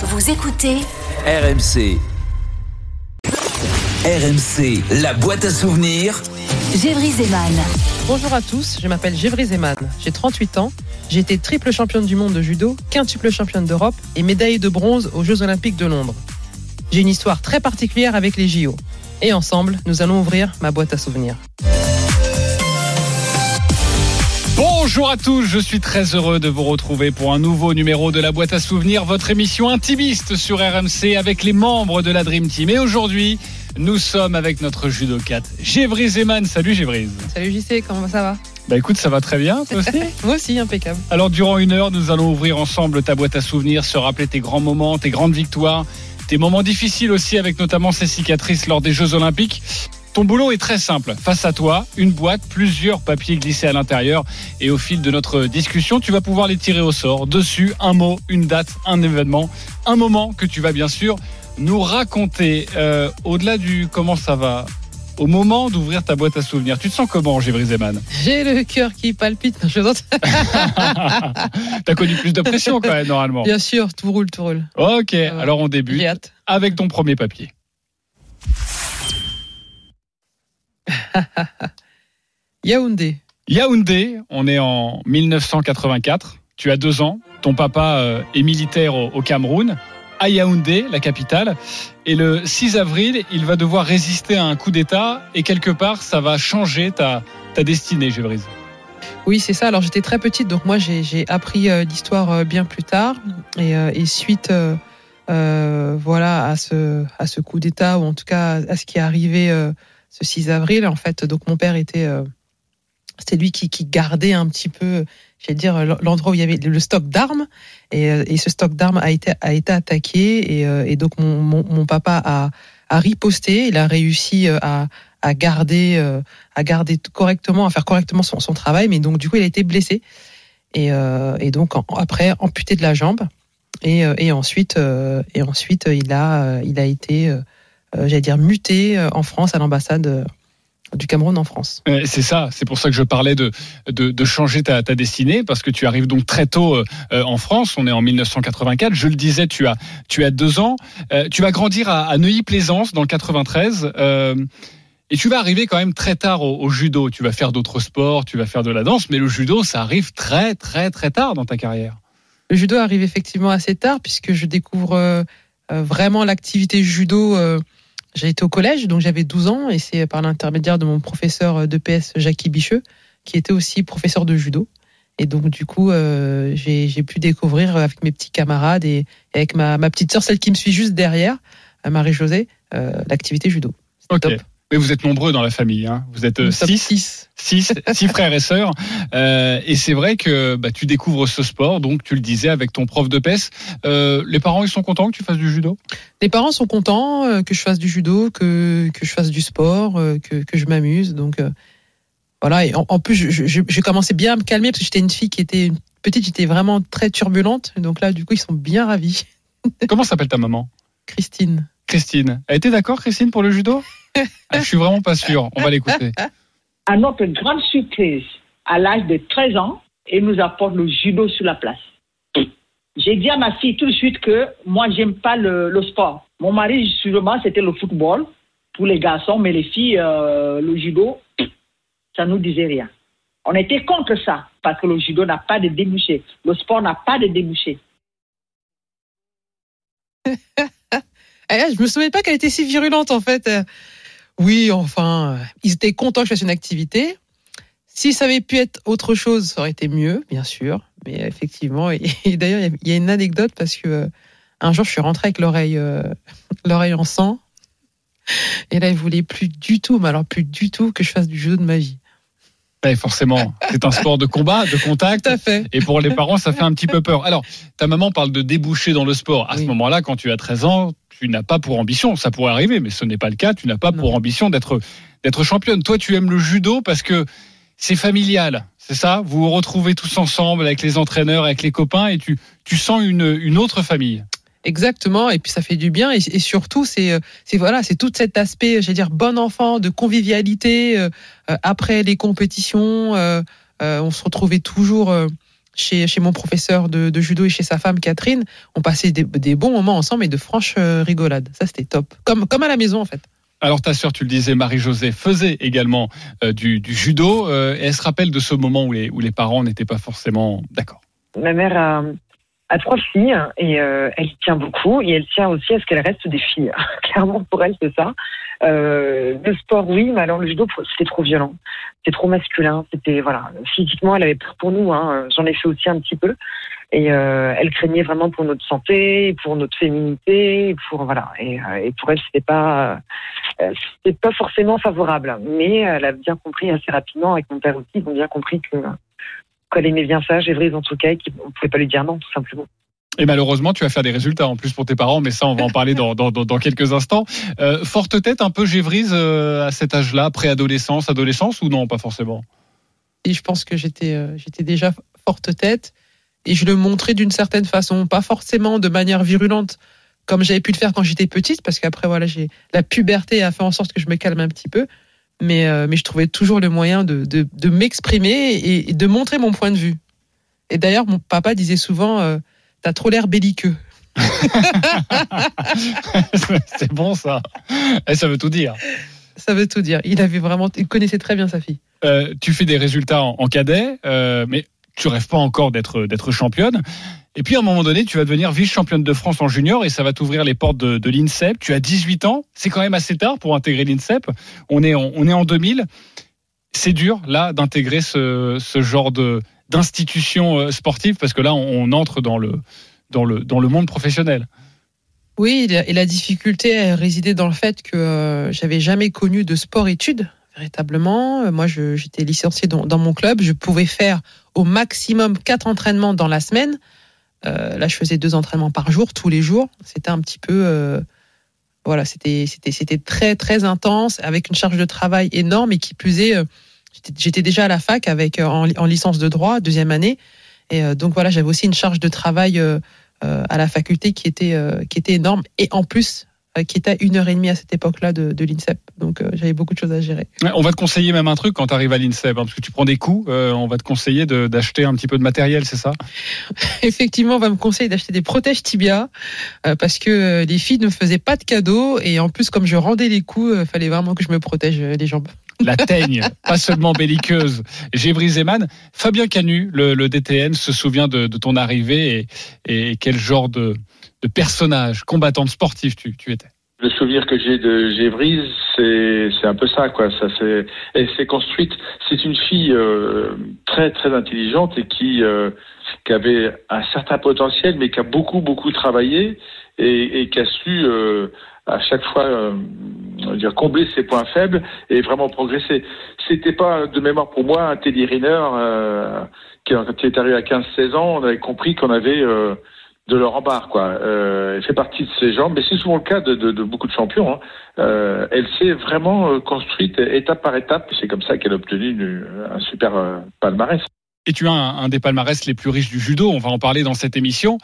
Vous écoutez RMC. RMC, la boîte à souvenirs. Gévry Zeman. Bonjour à tous, je m'appelle Gévry Zeman, j'ai 38 ans, j'ai été triple championne du monde de judo, quintuple championne d'Europe et médaille de bronze aux Jeux Olympiques de Londres. J'ai une histoire très particulière avec les JO. Et ensemble, nous allons ouvrir ma boîte à souvenirs. Bonjour à tous, je suis très heureux de vous retrouver pour un nouveau numéro de la boîte à souvenirs, votre émission intimiste sur RMC avec les membres de la Dream Team. Et aujourd'hui, nous sommes avec notre judocate Gévry Zeman. Salut Gévry. Salut JC, comment ça va? Bah écoute, ça va très bien, toi aussi? Moi aussi, impeccable. Alors durant une heure, nous allons ouvrir ensemble ta boîte à souvenirs, se rappeler tes grands moments, tes grandes victoires, tes moments difficiles aussi avec notamment ces cicatrices lors des Jeux Olympiques. Ton boulot est très simple. Face à toi, une boîte, plusieurs papiers glissés à l'intérieur. Et au fil de notre discussion, tu vas pouvoir les tirer au sort. Dessus, un mot, une date, un événement, un moment que tu vas bien sûr nous raconter. Euh, Au-delà du comment ça va, au moment d'ouvrir ta boîte à souvenirs, tu te sens comment, Gévry Zeman J'ai le cœur qui palpite. Je. T'as connu plus de pression quand même, normalement. Bien sûr, tout roule, tout roule. Ok, alors on débute avec ton premier papier. Yaoundé. Yaoundé, on est en 1984. Tu as deux ans. Ton papa euh, est militaire au, Cameroun, à Yaoundé, la capitale. Et le 6 avril, il va devoir résister à un coup d'État. Et quelque part, ça va changer ta, ta destinée, Gévrise. Oui, c'est ça. Alors j'étais très petite, donc moi j'ai j'ai appris euh, l'histoire euh, bien plus tard. Et, euh, et suite, voilà, à ce à ce coup d'État ou en tout cas à ce qui est arrivé ce 6 avril, en fait, donc mon père était euh, c'était lui qui, qui gardait un petit peu, j'allais dire, l'endroit où il y avait le stock d'armes. Et, euh, et ce stock d'armes a été, a été attaqué. Et, euh, et donc, mon, mon, papa a, a riposté. Il a réussi euh, à, à garder, à garder correctement, à faire correctement son, son travail. Mais donc, du coup, il a été blessé. Et, et donc, après, amputé de la jambe. Et, et ensuite, euh, et ensuite, il a, il a été, j'allais dire, muté euh, en France à l'ambassade euh, du Cameroun en France. Euh, C'est ça, c'est pour ça que je parlais de, de, de changer ta, ta destinée, parce que tu arrives donc très tôt euh, euh, en France, on est en 1984, je le disais, tu as, tu as deux ans, Euh, tu vas grandir à, à Neuilly-Plaisance dans le 93, euh, et tu vas arriver quand même très tard au, au judo, tu vas faire d'autres sports, tu vas faire de la danse, mais le judo, ça arrive très très très tard dans ta carrière. Le judo arrive effectivement assez tard puisque je découvre euh, euh, vraiment l'activité judo. euh, j'ai été au collège, donc j'avais 12 ans et c'est par l'intermédiaire de mon professeur de PS Jackie Bicheux, qui était aussi professeur de judo. Et donc du coup, euh, j'ai pu découvrir avec mes petits camarades et, et avec ma, ma petite sœur, celle qui me suit juste derrière, Marie-Josée, euh, l'activité judo. Top. Mais vous êtes nombreux dans la famille, hein. vous êtes euh, six. six. six, six frères et sœurs. Euh, et c'est vrai que bah, tu découvres ce sport, donc tu le disais avec ton prof de PES. Euh, les parents, ils sont contents que tu fasses du judo? Les parents sont contents que je fasse du judo, que, que je fasse du sport, que, que je m'amuse. Donc voilà. Et en, en plus, j'ai commencé bien à me calmer parce que j'étais une fille qui était petite, j'étais vraiment très turbulente. Donc là, du coup, ils sont bien ravis. Comment s'appelle ta maman? Christine. Christine. Elle était d'accord, Christine, pour le judo? Ah, Je suis vraiment pas sûr. On va l'écouter. à notre grande surprise, à l'âge de 13 ans, il nous apporte le judo sur la place. J'ai dit à ma fille tout de suite que moi, j'aime pas le, le sport. Mon mari, sûrement, c'était le football pour les garçons, mais les filles, euh, le judo, ça nous disait rien. On était contre ça parce que le judo n'a pas de débouché. Le sport n'a pas de débouché. Et là, je me souvenais pas qu'elle était si virulente en fait. Oui, enfin, ils étaient contents que je fasse une activité. Si ça avait pu être autre chose, ça aurait été mieux, bien sûr. Mais effectivement, et, d'ailleurs, il y a- une anecdote parce que euh, un jour, je suis rentrée avec l'oreille, euh, l'oreille en sang. Et là, il voulait plus du tout, mais alors plus du tout que je fasse du judo de ma vie. Ouais, forcément, c'est un sport de combat, de contact. Tout à fait. Et pour les parents, ça fait un petit peu peur. Alors, ta maman parle de déboucher dans le sport. À ce moment-là, quand tu as 13 ans, tu n'as pas pour ambition, ça pourrait arriver, mais ce n'est pas le cas, tu n'as pas Non. pour ambition d'être d'être championne. Toi, tu aimes le judo parce que c'est familial, c'est ça? Vous vous retrouvez tous ensemble avec les entraîneurs, avec les copains, et tu, tu sens une, une autre famille. Exactement, et puis ça fait du bien, et, et surtout c'est euh, c'est voilà, c'est tout cet aspect, j'allais dire bon enfant, de convivialité euh, euh, après les compétitions. euh, euh, on se retrouvait toujours, euh, chez, chez mon professeur de, de judo et chez sa femme Catherine. On passait des, des bons moments ensemble et de franches rigolades. Ça, c'était top. Comme, comme à la maison, en fait. Alors ta sœur, tu le disais, Marie-Josée, faisait également euh, du, du judo. euh, et elle se rappelle de ce moment où les, où les parents n'étaient pas forcément d'accord. Ma mère a, a trois filles et euh, elle tient beaucoup et elle tient aussi à ce qu'elles restent des filles. Clairement, pour elle, c'est ça. Euh, le sport, oui, mais alors le judo, c'était trop violent. C'était trop masculin. C'était, voilà, physiquement, elle avait peur pour nous. Hein. J'en ai fait aussi un petit peu. Et euh, elle craignait vraiment pour notre santé, pour notre féminité, pour voilà. Et, euh, et pour elle, c'était pas, euh, c'était pas forcément favorable. Mais elle a bien compris assez rapidement, avec mon père aussi, ils ont bien compris que qu'elle aimait bien ça, Gévrise en tout cas, et qu'on pouvait pas lui dire non, tout simplement. Et malheureusement, tu vas faire des résultats en plus pour tes parents, mais ça, on va en parler dans, dans, dans, dans quelques instants. Euh, forte tête, un peu gévrise euh, à cet âge-là, préadolescence, adolescence, ou non, pas forcément? Et je pense que j'étais euh, j'étais déjà forte tête et je le montrais d'une certaine façon, pas forcément de manière virulente comme j'avais pu le faire quand j'étais petite, parce qu'après voilà, j'ai la puberté a fait en sorte que je me calme un petit peu, mais euh, mais je trouvais toujours le moyen de de, de m'exprimer et, et de montrer mon point de vue. Et d'ailleurs, mon papa disait souvent, euh, t'as trop l'air belliqueux. C'est bon ça. Et ça veut tout dire. Ça veut tout dire. Il avait vraiment, il connaissait très bien sa fille. Euh, tu fais des résultats en, en cadet, euh, mais tu rêves pas encore d'être d'être championne. Et puis à un moment donné, tu vas devenir vice-championne de France en junior et ça va t'ouvrir les portes de, de l'INSEP. Tu as 18 ans, c'est quand même assez tard pour intégrer l'INSEP. On est en, on est en 2000. C'est dur là d'intégrer ce, ce genre d'institution euh, sportive parce que là on, entre dans le dans le dans le monde professionnel. Oui, et la difficulté résidait dans le fait que euh, j'avais jamais connu de sport-études véritablement. Euh, Moi, j'étais licenciée dans, dans mon club. Je pouvais faire au maximum quatre entraînements dans la semaine. Euh, là, je faisais deux entraînements par jour, tous les jours. C'était un petit peu, euh, voilà, c'était très très intense, avec une charge de travail énorme et qui plus est, euh, j'étais- déjà à la fac avec en, en licence de droit deuxième année, et donc voilà, j'avais aussi une charge de travail à la faculté qui était qui était énorme et en plus qui était à une heure et demie à cette époque-là de, de l'INSEP. Donc euh, j'avais beaucoup de choses à gérer. Ouais, On va te conseiller même un truc quand tu arrives à l'INSEP, hein, parce que tu prends des coups. euh, on va te conseiller d'acheter un petit peu de matériel, c'est ça? Effectivement, on va me conseiller d'acheter des protèges tibia euh, parce que euh, les filles ne faisaient pas de cadeaux et en plus comme je rendais les coups, il fallait vraiment que je me protège euh, les jambes. La teigne, pas seulement belliqueuse. Gévry Zeman, Fabien Canu, le, le DTN, se souvient de, de ton arrivée et, et quel genre de, de personnage, combattante sportive tu, tu étais. Le souvenir que j'ai de Gévrise, c'est c'est un peu ça, quoi. Ça, c'est elle s'est construite. C'est une fille euh, très très intelligente et qui euh, qui avait un certain potentiel, mais qui a beaucoup beaucoup travaillé et, et qui a su euh, à chaque fois euh, dire combler ses points faibles et vraiment progresser. C'était pas de mémoire pour moi un Teddy Riner euh, qui, quand il est arrivé à 15-16 ans, on avait compris qu'on avait euh, de leur en barre, quoi. Euh, elle fait partie de ces gens, mais c'est souvent le cas de, de, de beaucoup de champions. Hein. Euh, elle s'est vraiment euh, construite étape par étape. C'est comme ça qu'elle a obtenu une- un super euh, palmarès. Et tu as un, un des palmarès les plus riches du judo, on va en parler dans cette émission.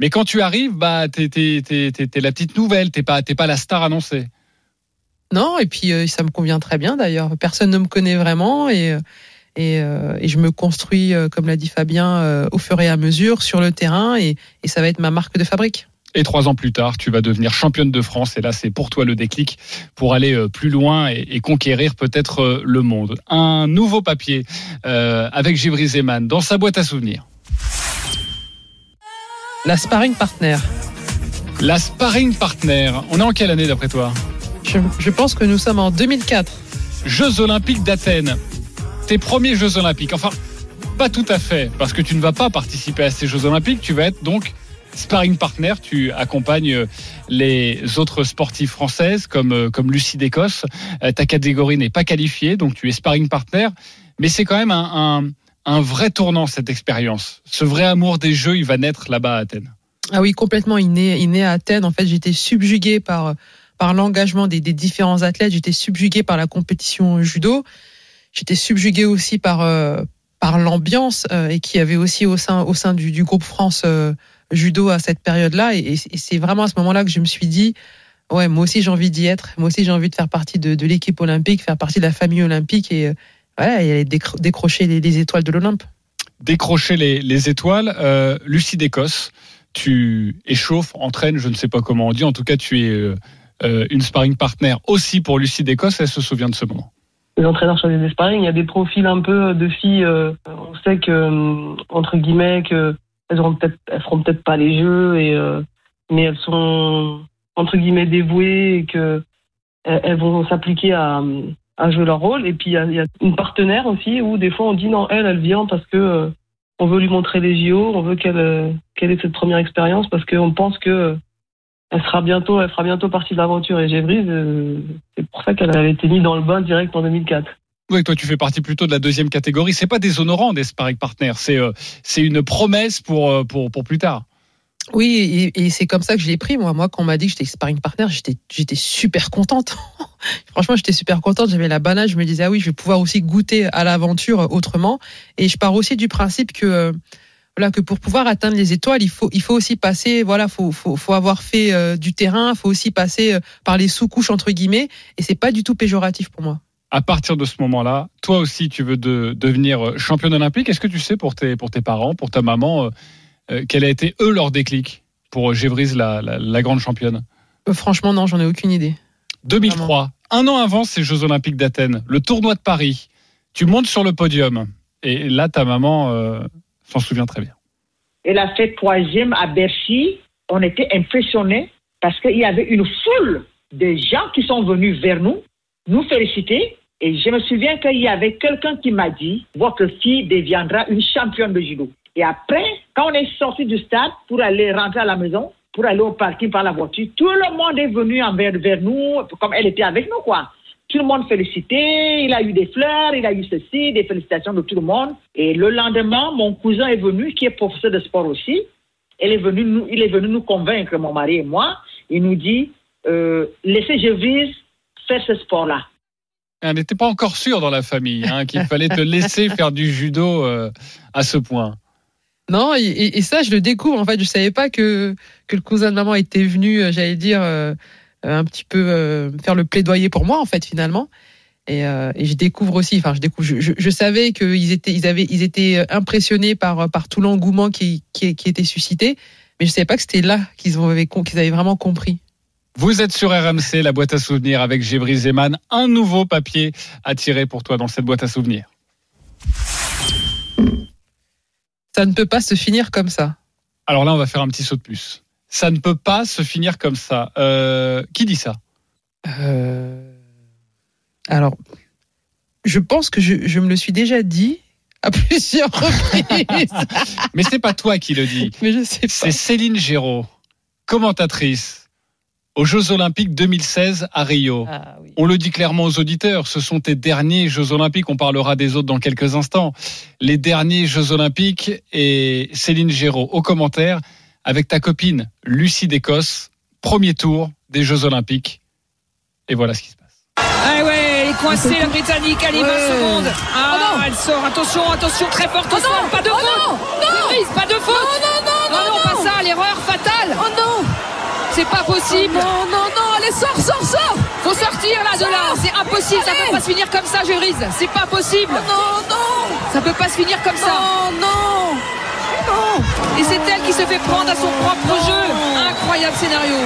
Mais quand tu arrives, bah, t'es, t'es, t'es, t'es- la petite nouvelle, t'es pas, t'es pas la star annoncée. Non, et puis euh, ça me convient très bien d'ailleurs. Personne ne me connaît vraiment et euh, et, euh, et je me construis, euh, comme l'a dit Fabien, euh, au fur et à mesure sur le terrain et, et ça va être ma marque de fabrique. Et trois ans plus tard, tu vas devenir championne de France. Et là, c'est pour toi le déclic pour aller plus loin et, et conquérir peut-être le monde. Un nouveau papier euh, avec Givry Zeman dans sa boîte à souvenirs. La sparring partner. La sparring partner. On est en quelle année d'après toi? Je, je pense que nous sommes en 2004. Jeux Olympiques d'Athènes. Tes premiers Jeux Olympiques. Enfin, pas tout à fait, parce que tu ne vas pas participer à ces Jeux Olympiques. Tu vas être donc sparring partner. Tu accompagnes euh, les autres sportives françaises comme, euh, comme Lucie d'Écosse. Euh, Ta catégorie n'est pas qualifiée, donc tu es sparring partner. Mais c'est quand même un, un, vrai tournant, cette expérience. Ce vrai amour des Jeux, il va naître là-bas à Athènes. Ah oui, complètement. Il naît, il naît à Athènes. En fait, j'étais subjuguée par, par l'engagement des, des différents athlètes. J'étais subjuguée par la compétition judo. J'étais subjuguée aussi par, euh, par l'ambiance euh, et qui avait aussi au sein, au sein du, du groupe France euh, judo à cette période-là. Et, c'est vraiment à ce moment-là que je me suis dit, ouais, moi aussi j'ai envie d'y être. Moi aussi j'ai envie de faire partie de, l'équipe olympique, faire partie de la famille olympique et, voilà, aller décro- décrocher les, les étoiles de l'Olympe. décrocher les, les étoiles. Euh, Lucie d'Écosse, tu échauffes, entraînes, je ne sais pas comment on dit. En tout cas, tu es une sparring partner aussi pour Lucie d'Écosse. Elle se souvient de ce moment. Les entraîneurs sur des sparring, il y a des profils un peu de filles. euh, on sait que euh, entre guillemets que elles auront peut-être, elles feront peut-être pas les jeux et euh, mais elles sont entre guillemets dévouées et que elles, vont s'appliquer à, jouer leur rôle. Et puis il y a, une partenaire aussi où des fois on dit non, elle, elle vient parce que euh, on veut lui montrer les JO, on veut qu'elle euh, qu'elle ait cette première expérience parce qu'on pense que euh, elle sera bientôt, elle fera bientôt partie de l'aventure. Et Gévrise, euh, c'est pour ça qu'elle avait été mise dans le bain direct en 2004. Oui, toi, tu fais partie plutôt de la deuxième catégorie. C'est pas déshonorant des sparring partners. C'est euh, c'est une promesse pour, euh, pour, pour plus tard. Oui, et, et c'est comme ça que je l'ai pris. Moi, moi, quand on m'a dit que j'étais sparring partner, j'étais, j'étais super contente. Franchement, j'étais super contente. J'avais la banane. Je me disais, ah oui, je vais pouvoir aussi goûter à l'aventure autrement. Et je pars aussi du principe que, euh, voilà, que pour pouvoir atteindre les étoiles, il faut, il faut aussi passer, voilà, faut, faut, faut avoir fait euh, du terrain. faut aussi passer euh, par les sous-couches entre guillemets. Et c'est pas du tout péjoratif pour moi. À partir de ce moment-là, toi aussi, tu veux de, devenir championne olympique. Est-ce que tu sais pour tes, pour tes parents, pour ta maman, euh, euh, quel a été eux leur déclic pour Gévrise, la, la, la grande championne? Euh, franchement, non, j'en ai aucune idée. 2003, un an avant ces Jeux Olympiques d'Athènes, le tournoi de Paris. Tu montes sur le podium. Et là, ta maman euh, s'en souvient très bien. Elle a fait troisième à Bercy. On était impressionnés parce qu'il y avait une foule de gens qui sont venus vers nous, nous féliciter. Et je me souviens qu'il y avait quelqu'un qui m'a dit Votre fille deviendra une championne de judo. Et après, quand on est sorti du stade pour aller rentrer à la maison, pour aller au parking par la voiture, tout le monde est venu envers, vers nous, comme elle était avec nous, quoi. Tout le monde félicité, il a eu des fleurs, il a eu ceci, des félicitations de tout le monde. Et le lendemain, mon cousin est venu, qui est professeur de sport aussi. Est nous, il est venu nous convaincre, mon mari et moi. Il nous dit, euh, laissez Gévrise faire ce sport-là. Elle n'était pas encore sûre dans la famille hein, qu'il fallait te laisser faire du judo euh, à ce point. Non, et, ça, je le découvre. En fait, je savais pas que, que le cousin de maman était venu, euh, j'allais dire, euh, un petit peu euh, faire le plaidoyer pour moi, en fait, finalement. Et, euh, et je découvre aussi, enfin, je découvre, je, je, je savais qu'ils étaient, ils avaient, ils étaient impressionnés par, par tout l'engouement qui, qui, qui, était suscité, mais je savais pas que c'était là qu'ils avaient, qu'ils avaient vraiment compris. Vous êtes sur RMC, la boîte à souvenirs avec Gébry Zeman. Un nouveau papier à tirer pour toi dans cette boîte à souvenirs. Ça ne peut pas se finir comme ça. Alors là, on va faire un petit saut de plus. Ça ne peut pas se finir comme ça. Euh, qui dit ça? Euh... Alors, je pense que je, je, me le suis déjà dit à plusieurs reprises. Mais c'est pas toi qui le dis. Mais je sais pas. C'est Céline Géraud, commentatrice aux Jeux Olympiques 2016 à Rio. Ah, oui. On le dit clairement aux auditeurs, ce sont tes derniers Jeux Olympiques. On parlera des autres dans quelques instants. Les derniers Jeux Olympiques et Céline Géraud au commentaire avec ta copine Lucie d'Écosse. Premier tour des Jeux Olympiques. Et voilà ce qui se passe. Ah ouais, elle est coincée la Britannique, allez, 20 ouais. secondes. Ah, oh elle sort, attention, attention, très forte, oh non, pas de oh faute. Non, non, Brise, pas de faute. Non, non, non, non, non, pas ça, l'erreur fatale. Oh non. C'est pas possible. Oh non, non, non, allez, sors, sors, sors. Faut sortir là de là, c'est impossible, allez. ça peut pas se finir comme ça, je brise. C'est pas possible. Oh non, non. Ça peut pas se finir comme ça. Oh non. Et c'est elle qui se fait prendre à son propre jeu. Incroyable scénario.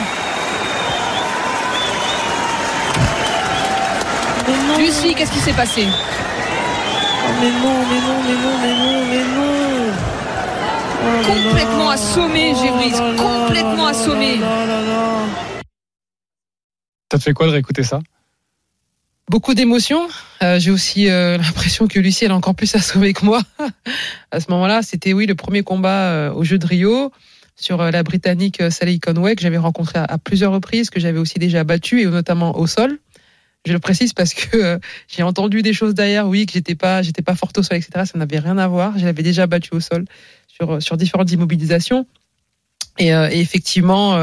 Lucie, qu'est-ce qui s'est passé? Oh, Mais non, mais non, mais non, mais non, mais non. Oh complètement assommé, Gébrise, oh complètement assommé. Ça te fait quoi de réécouter ça? Beaucoup d'émotions. Euh, J'ai aussi euh, l'impression que Lucie elle est encore plus assommée que moi. à ce moment-là, c'était oui le premier combat euh, au jeu de Rio sur euh, la Britannique Sally Conway que j'avais rencontrée à, à, plusieurs reprises, que j'avais aussi déjà battue et notamment au sol. Je le précise parce que j'ai entendu des choses derrière, oui, que j'étais pas, j'étais pas forte au sol, etc. Ça n'avait rien à voir. Je l'avais déjà battue au sol sur sur différentes immobilisations. Et, effectivement,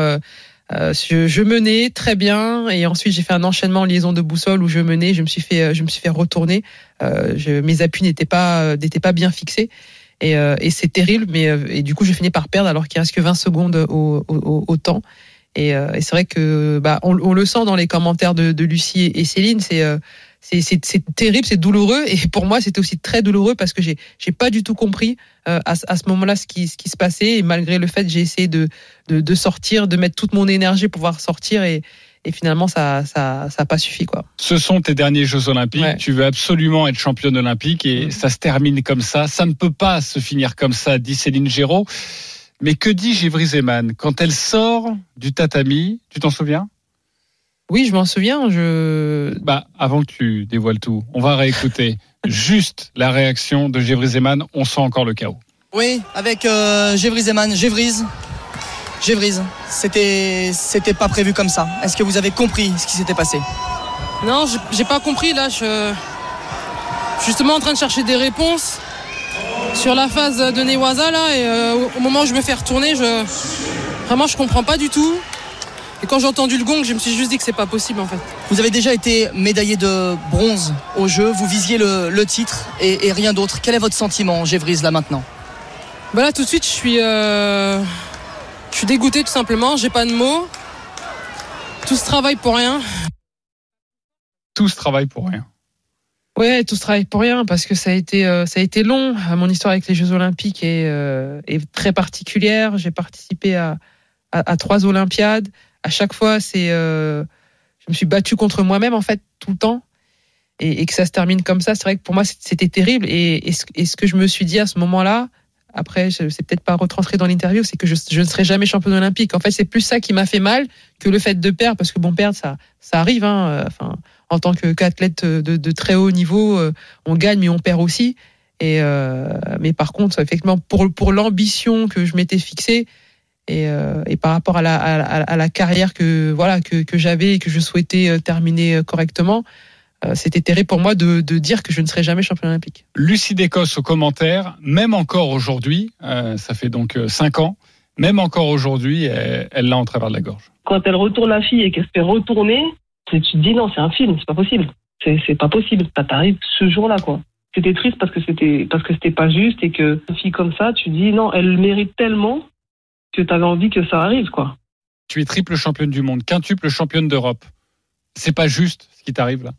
je, je, menais très bien. Et ensuite, j'ai fait un enchaînement en liaison de boussole où je menais. Je me suis fait, je me suis fait retourner. Je, mes appuis n'étaient pas, n'étaient pas bien fixés. Et, et c'est terrible. Mais et du coup, je finis par perdre alors qu'il reste que 20 secondes au, au, au temps. Et, euh, et c'est vrai que bah, on, on, le sent dans les commentaires de, de Lucie et Céline, c'est euh, c'est terrible, c'est douloureux. Et pour moi, c'était aussi très douloureux parce que j'ai j'ai pas du tout compris euh, à, ce- à ce moment-là ce qui ce qui se passait. Et malgré le fait, j'ai essayé de, de de sortir, de mettre toute mon énergie pour pouvoir sortir. Et et finalement, ça ça ça a pas suffi quoi. Ce sont tes derniers Jeux Olympiques. Ouais. Tu veux absolument être championne olympique et Mhm. ça se termine comme ça. Ça ne peut pas se finir comme ça, dit Céline Géraud. Mais que dit Givry Zeman? Quand elle sort du tatami Tu t'en souviens? Oui, je m'en souviens. Je Bah, avant que tu dévoiles tout, on va réécouter juste la réaction de Givry Zeman. On sent encore le chaos. Oui, avec euh, Gévry Zeman. C'était, c'était pas prévu comme ça. Est-ce que vous avez compris ce qui s'était passé? Non, j'ai- j'ai pas compris là. Je je suis justement en train de chercher des réponses sur la phase de Newaza là et euh, au- au moment où je me fais retourner, je vraiment je comprends pas du tout. Et quand j'ai entendu le gong, je me suis juste dit que c'est pas possible en fait. Vous avez déjà été médaillé de bronze au jeu. Vous visiez le, le titre et, et rien d'autre. Quel est votre sentiment, Gévrise, là maintenant? Bah là tout de suite, je suis euh, je suis dégoûté tout simplement. J'ai pas de mots. Tout ce travail pour rien. Tout ce travail pour rien. Ouais, tout ce travail pour rien parce que ça a été euh, ça a été long. Mon histoire avec les Jeux Olympiques est, euh, est très particulière. J'ai participé à, à, à trois Olympiades. À chaque fois, c'est euh, je me suis battue contre moi-même en fait tout le temps. Et, que ça se termine comme ça, c'est vrai que pour moi c'était terrible. Et, ce, que je me suis dit à ce moment-là, après, c'est peut-être pas retranscrit dans l'interview, c'est que je, ne serai jamais championne olympique. En fait, c'est plus ça qui m'a fait mal que le fait de perdre, parce que bon, perdre, ça, arrive. Hein, euh, enfin, en tant qu'athlète de, très haut niveau, euh, on gagne mais on perd aussi. Et mais par contre, effectivement, pour l'ambition que je m'étais fixée et, euh, et par rapport à la, à, la- à la carrière que voilà que, que j'avais et que je souhaitais euh, terminer euh, correctement, euh, c'était terrible pour moi de, de dire que je ne serais jamais championne olympique. Lucie Décosse au commentaire, même encore aujourd'hui, euh, ça fait donc 5 ans, même encore aujourd'hui, elle l'a en travers de la gorge. Quand elle retourne la fille et qu'elle se fait retourner, tu te dis non, c'est un film, c'est pas possible. C'est c'est pas possible. Ça t'arrive ce jour-là, quoi. C'était triste parce que c'était parce que c'était pas juste et que une fille comme ça, tu dis non, elle le mérite tellement que tu avais envie que ça arrive, quoi. Tu es triple championne du monde, quintuple championne d'Europe. C'est pas juste ce qui t'arrive là.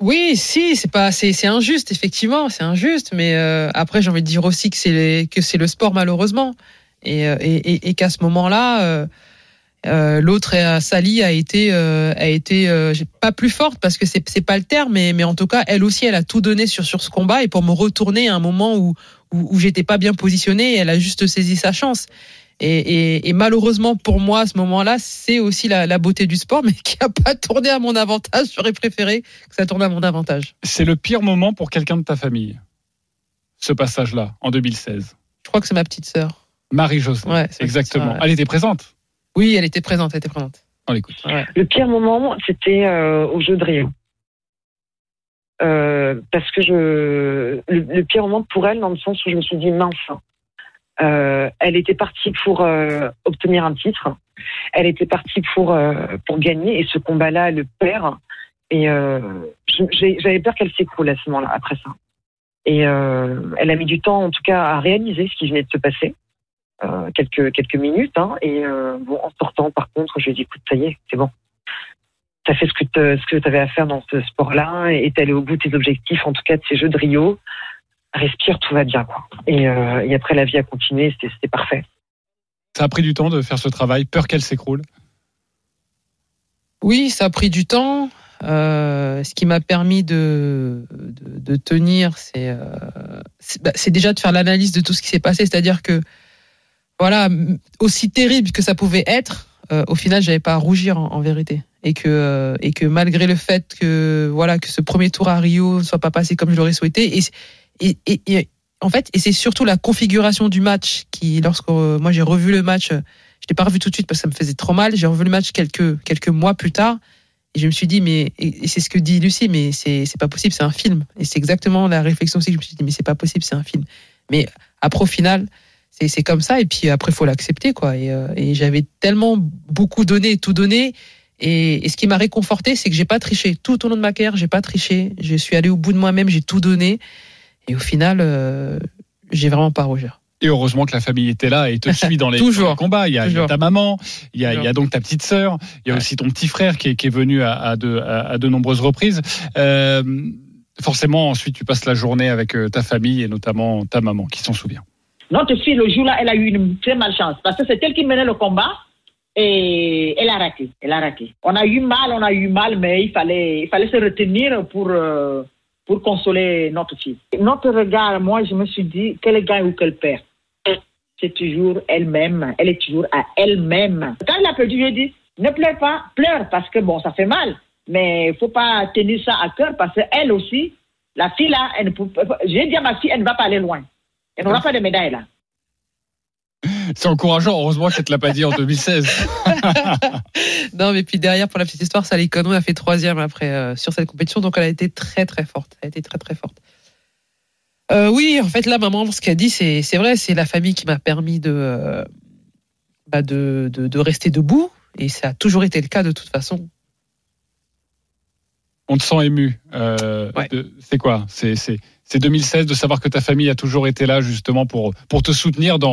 Oui, si, c'est pas, c'est, c'est injuste, effectivement, c'est injuste, mais euh, après j'ai envie de dire aussi que c'est que c'est le sport malheureusement, et euh, et, et, et qu'à ce moment-là, euh, euh, l'autre Sally a été euh, a été euh, j'ai- pas plus forte parce que c'est c'est pas le terme, mais mais en tout cas elle aussi elle a tout donné sur sur ce combat et pour me retourner à un moment où où, où j'étais pas bien positionnée, elle a juste saisi sa chance. Et, et, et malheureusement pour moi, à ce moment-là, c'est aussi la, la beauté du sport, mais qui a pas tourné à mon avantage. J'aurais préféré que ça tourne à mon avantage. C'est le pire moment pour quelqu'un de ta famille, ce passage-là, en 2016. Je crois que c'est ma petite sœur. Marie-Josée, Ouais, exactement. ouais. Elle était présente? Oui, elle était présente, elle était présente. On l'écoute. Ouais. Le pire moment, c'était euh, au jeu de Rio. Euh, parce que je le, le pire moment pour elle dans le sens où je me suis dit mince. Euh, elle était partie pour euh, obtenir un titre. Elle était partie pour euh, pour gagner et ce combat-là, elle le perd. Et euh, j'avais peur qu'elle s'écroule à ce moment-là après ça. Et elle a mis du temps, en tout cas, à réaliser ce qui venait de se passer. Quelques quelques minutes. Hein, et bon, en sortant, par contre, je lui ai dit écoute, ça y est, c'est bon tu as fait ce que tu ce que avais à faire dans ce sport-là et t'es allé au bout de tes objectifs, en tout cas de ces Jeux de Rio. Respire, tout va bien. Quoi. Et, euh, et après, la vie a continué, c'était parfait. Ça a pris du temps de faire ce travail, peur qu'elle s'écroule. Oui, ça a pris du temps. Euh, ce qui m'a permis de, de, de tenir, c'est euh, bah, c'est déjà de faire l'analyse de tout ce qui s'est passé. C'est-à-dire que, voilà, aussi terrible que ça pouvait être, euh, au final, j'avais pas à rougir en, en vérité. Et que, euh, et que malgré le fait que, voilà, que ce premier tour à Rio ne soit pas passé comme je l'aurais souhaité, et, et, en fait, et c'est surtout la configuration du match qui, lorsque euh, moi j'ai revu le match, je l'ai pas revu tout de suite parce que ça me faisait trop mal. J'ai revu le match quelques quelques mois plus tard et je me suis dit mais et, c'est ce que dit Lucie, mais c'est c'est pas possible, c'est un film. Et c'est exactement la réflexion aussi que je me suis dit mais c'est pas possible, c'est un film. Mais après au final c'est comme ça et puis après faut l'accepter quoi. Et, euh, et j'avais tellement beaucoup donné, tout donné. Et, et ce qui m'a réconforté, c'est que j'ai pas triché tout au long de ma carrière. J'ai pas triché. Je suis allé au bout de moi-même. J'ai tout donné. Et au final, euh, j'ai vraiment pas rougir. Et heureusement que la famille était là et te suit dans les, Toujours. dans les combats. Il y, a, il y a Toujours. ta maman, il y a, il y a Toujours. donc ta petite sœur, il y a aussi ton petit frère qui est, qui est venu à, à de, à, à de nombreuses reprises. Euh, forcément, ensuite, tu passes la journée avec euh, ta famille et notamment ta maman qui s'en souvient. Notre fille, le jour-là, elle a eu une très malchance parce que c'est elle qui menait le combat et elle a raté. Elle a raté. On a eu mal, on a eu mal, mais il fallait, il fallait se retenir pour, euh, pour consoler notre fille. Notre regard, moi, je me suis dit, qu'elle gagne ou qu'elle perd. C'est toujours elle-même. Elle est toujours à elle-même. Quand elle a perdu, je dit, ne pleure pas, pleure parce que bon, ça fait mal. Mais il faut pas tenir ça à cœur parce qu'elle aussi, la fille là, elle ne j'ai dit à ma fille, elle ne va pas aller loin. Elle n'aura pas de médaille là. C'est encourageant. Heureusement qu'elle te l'a pas dit en 2016. Non, mais puis derrière, pour la petite histoire, Sally a fait troisième après euh, sur cette compétition, donc elle a été très très forte. Elle a été très très forte. Euh, oui, en fait, là, maman, ce qu'elle dit, c'est c'est vrai, c'est la famille qui m'a permis de, euh, bah, de, de, de rester debout, et ça a toujours été le cas de toute façon. On te sent ému. Euh, de- c'est quoi? C'est c'est- c'est 2016 de savoir que ta famille a toujours été là justement pour pour te soutenir. Il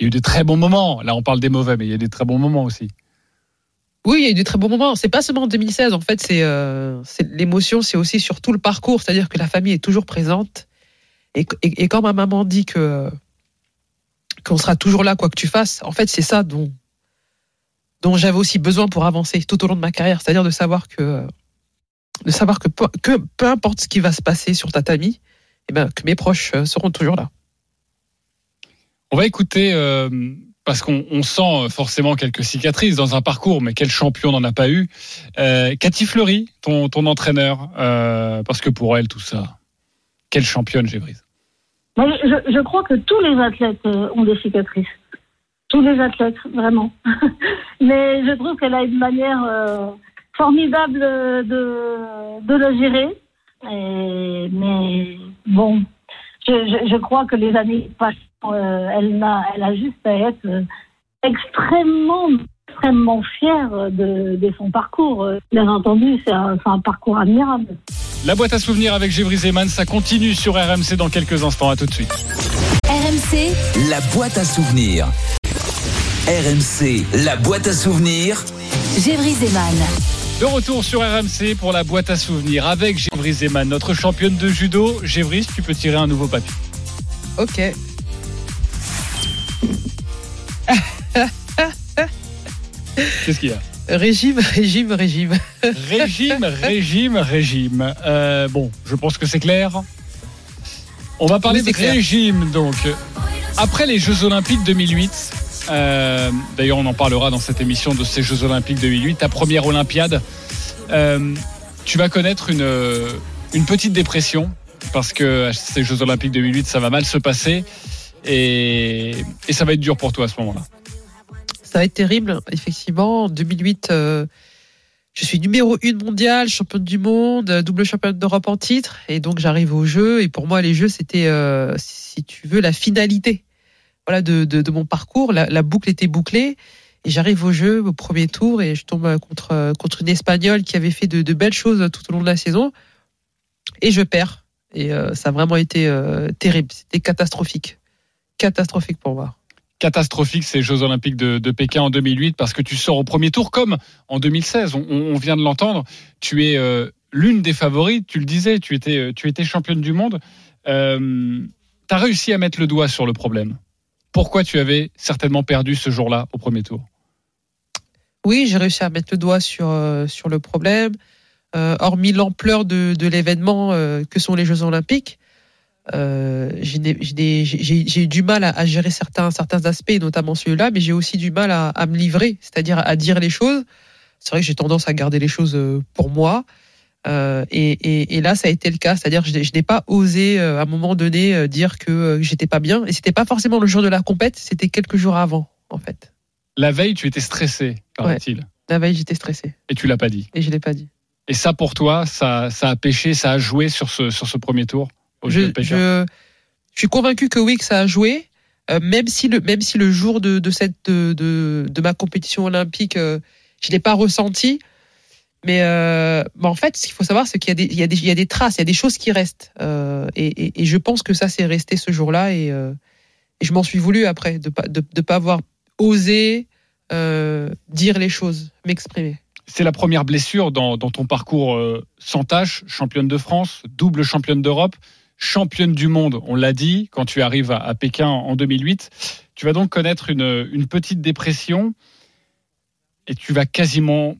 y a eu des très bons moments. Là, on parle des mauvais, mais il y a des très bons moments aussi. Oui, il y a eu des très bons moments. C'est pas seulement en 2016. En fait, c'est euh, c'est- l'émotion, c'est aussi sur tout le parcours. C'est-à-dire que la famille est toujours présente. Et, quand ma maman dit que qu'on sera toujours là, quoi que tu fasses, en fait, c'est ça dont dont j'avais aussi besoin pour avancer tout au long de ma carrière. C'est-à-dire de savoir que de savoir que que peu importe ce qui va se passer sur tatami, eh ben, que mes proches euh, seront toujours là. On va écouter euh, parce qu'on on sent forcément quelques cicatrices dans un parcours, mais quel champion n'en a pas eu euh, Cathy Fleury, ton ton entraîneur, euh, parce que pour elle tout ça, quelle championne j'ai brise. Moi, je, je crois que tous les athlètes euh, ont des cicatrices. Tous les athlètes, vraiment. Mais je trouve qu'elle a une manière euh, formidable de, de le gérer. Et- mais bon, je, je, je crois que les années passent. euh, elle, a, elle a juste à être euh, extrêmement, extrêmement fière de, de son parcours. Euh, Bien entendu, c'est un, parcours admirable. La boîte à souvenirs avec Gébry Zeman, ça continue sur RMC dans quelques instants. À tout de suite. RMC, La boîte à souvenirs. RMC, la boîte à souvenirs. Gévry Zeman. De retour sur RMC pour la boîte à souvenirs avec Gébry Zeman, notre championne de judo. Gébry, tu peux tirer un nouveau papier. Ok. Qu'est-ce qu'il y a? Régime, régime, régime. Régime, régime, régime. Euh, bon, je pense que c'est clair. On va parler Oui, de clair. régime, donc. Après les Jeux Olympiques 2008, euh, d'ailleurs on en parlera dans cette émission de ces Jeux Olympiques 2008, ta première Olympiade, euh, tu vas connaître une, euh, une petite dépression parce que ces Jeux Olympiques 2008, ça va mal se passer et, ça va être dur pour toi à ce moment-là. Ça va être terrible, effectivement. En 2008, euh, je suis numéro une mondiale, championne du monde, double championne d'Europe en titre. Et donc, j'arrive aux Jeux. Et pour moi, les Jeux, c'était, si tu veux, la finalité de, mon parcours. La, boucle était bouclée. Et j'arrive aux Jeux, au premier tour, et je tombe contre, contre une Espagnole qui avait fait de, belles choses tout au long de la saison. Et je perds. Et euh, ça a vraiment été euh, terrible. C'était catastrophique. Catastrophique pour moi. catastrophique ces Jeux Olympiques de, Pékin en 2008 parce que tu sors au premier tour comme en 2016. On, vient de l'entendre. Tu es euh, l'une des favorites. Tu le disais. Tu étais, tu étais championne du monde. Euh, tu as réussi à mettre le doigt sur le problème. Pourquoi tu avais certainement perdu ce jour-là au premier tour? Oui, j'ai réussi à mettre le doigt sur, euh, sur le problème. Euh, hormis l'ampleur de, de l'événement euh, que sont les Jeux Olympiques, j'ai eu du mal à, gérer certains, certains aspects, notamment celui-là, mais j'ai aussi du mal à, à me livrer, c'est-à-dire à dire les choses. C'est vrai que j'ai tendance à garder les choses pour moi. Euh, et, et, et là, ça a été le cas, c'est-à-dire que je, n'ai- je n'ai pas osé euh, à un moment donné euh, dire que j'étais pas bien. Et c'était pas forcément le jour de la compète, c'était quelques jours avant, en fait. La veille, tu étais stressé, paraît-il. La veille, j'étais stressée Et tu l'as pas dit. et je l'ai pas dit. Et ça, pour toi, ça, ça a pêché, ça a joué sur ce, sur ce premier tour au je, je, je suis convaincu que oui, que ça a joué. même si le même si le jour de, de cette de, de, de ma compétition olympique, je l'ai pas ressenti. Mais, euh, mais en fait, ce qu'il faut savoir, c'est qu'il y a des traces, il y a des choses qui restent. Euh, et, je pense que ça c'est resté ce jour-là et euh, je m'en suis voulu après de de pas avoir osé dire les choses, m'exprimer. C'est la première blessure dans, ton parcours sans tâche, championne de France, double championne d'Europe, championne du monde, on l'a dit, quand tu arrives à, Pékin en 2008. Tu vas donc connaître une petite dépression et tu vas quasiment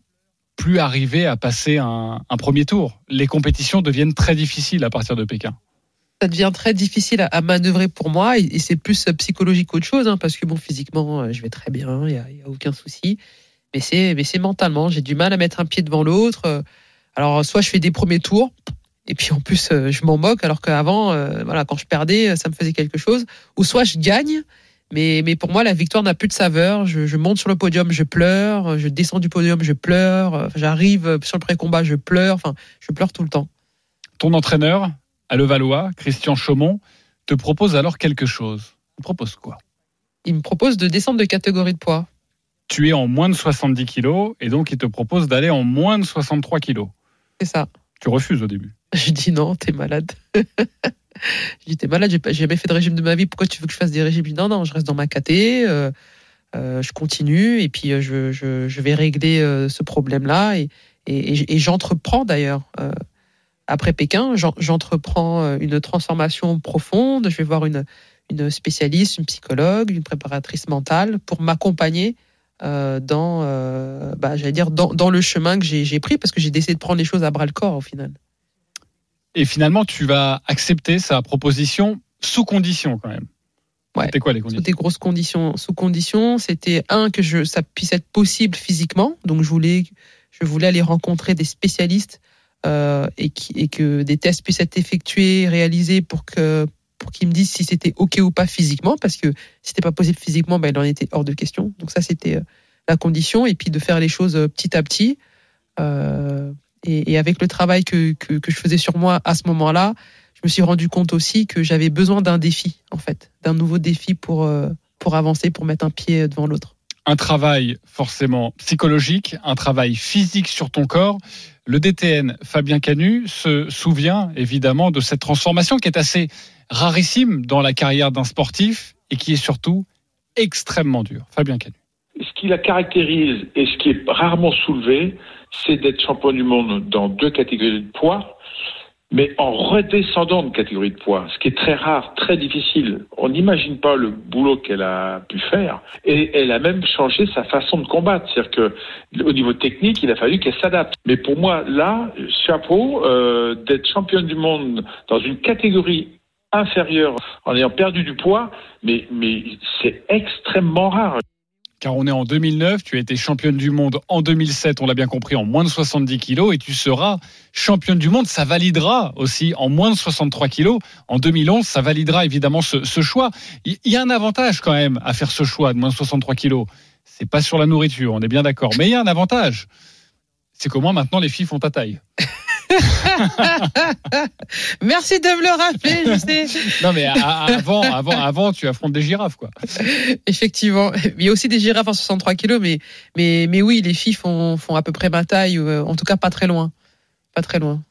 plus arriver à passer un, premier tour. Les compétitions deviennent très difficiles à partir de Pékin. ça devient très difficile à, manœuvrer pour moi et, c'est plus psychologique qu'autre chose hein, parce que bon physiquement euh, je vais très bien il y a, aucun souci mais c'est mais c'est mentalement j'ai du mal à mettre un pied devant l'autre Euh, alors soit je fais des premiers tours et puis en plus euh, je m'en moque alors qu'avant voilà quand je perdais ça me faisait quelque chose ou soit je gagne mais mais pour moi la victoire n'a plus de saveur je, je monte sur le podium je pleure je descends du podium je pleure j'arrive sur le pré-combat je pleure enfin je pleure tout le temps Ton entraîneur à Levallois, Christian Chaumont, te propose alors quelque chose. Il propose quoi? Il me propose de descendre de catégorie de poids Tu es en moins de 70 kilos et donc il te propose d'aller en moins de 63 kilos. c'est ça Tu refuses au début. Je dis non, t'es malade. t'es malade, j'ai jamais fait de régime de ma vie, pourquoi tu veux que je fasse des régimes? Non, non, je reste dans ma caté, euh, euh, je continue et puis euh, je, vais régler ce problème-là et, j'entreprends d'ailleurs. après Pékin, j'en- j'entreprends une transformation profonde, je vais voir une, spécialiste, une psychologue, une préparatrice mentale pour m'accompagner dans, bah, dans, dans le chemin que j'ai pris parce que j'ai décidé de prendre les choses à bras le corps au final. Et finalement, tu vas accepter sa proposition sous condition quand même. Ouais. C'était quoi les conditions des grosses conditions. Sous condition, c'était un que je, ça puisse être possible physiquement. Donc je voulais, je voulais aller rencontrer des spécialistes euh, et, qui, et que des tests puissent être effectués, réalisés pour que pour qu'ils me disent si c'était ok ou pas physiquement, parce que si c'était pas possible physiquement, ben, il en était hors de question. Donc ça c'était euh, la condition, et puis de faire les choses euh, petit à petit. Euh, et, et avec le travail que, que, que je faisais sur moi à ce moment-là, je me suis rendu compte aussi que j'avais besoin d'un défi, en fait, d'un nouveau défi pour, euh, pour avancer, pour mettre un pied devant l'autre. Un travail forcément psychologique, un travail physique sur ton corps. Le DTN Fabien Canu se souvient évidemment de cette transformation qui est assez rarissime dans la carrière d'un sportif et qui est surtout extrêmement dure. Fabien Canu. Ce qui la caractérise et ce qui est rarement soulevé, c'est d'être champion du monde dans deux catégories de poids, mais en redescendant de catégorie de poids, ce qui est très rare, très difficile. On n'imagine pas le boulot qu'elle a pu faire. Et elle a même changé sa façon de combattre. C'est-à-dire que au niveau technique, il a fallu qu'elle s'adapte. Mais pour moi, là, chapeau, euh, d'être championne du monde dans une catégorie inférieure en ayant perdu du poids, mais, mais c'est extrêmement rare. Car on est en 2009, tu as été championne du monde en 2007, on l'a bien compris, en moins de 70 kilos, et tu seras championne du monde. Ça validera aussi en moins de 63 kilos. En 2011, ça validera évidemment ce, ce choix. Il y a un avantage quand même à faire ce choix de moins de 63 kilos. C'est pas sur la nourriture, on est bien d'accord. Mais il y a un avantage. C'est comment maintenant les filles font ta taille. Merci de me le rappeler, je sais. Non mais avant, avant, avant, tu affrontes des girafes quoi. Effectivement. Il y a aussi des girafes à 63 kilos, mais, mais, mais oui, les filles font, font à peu près ma taille, ou, euh, en tout cas pas très loin. Pas très loin.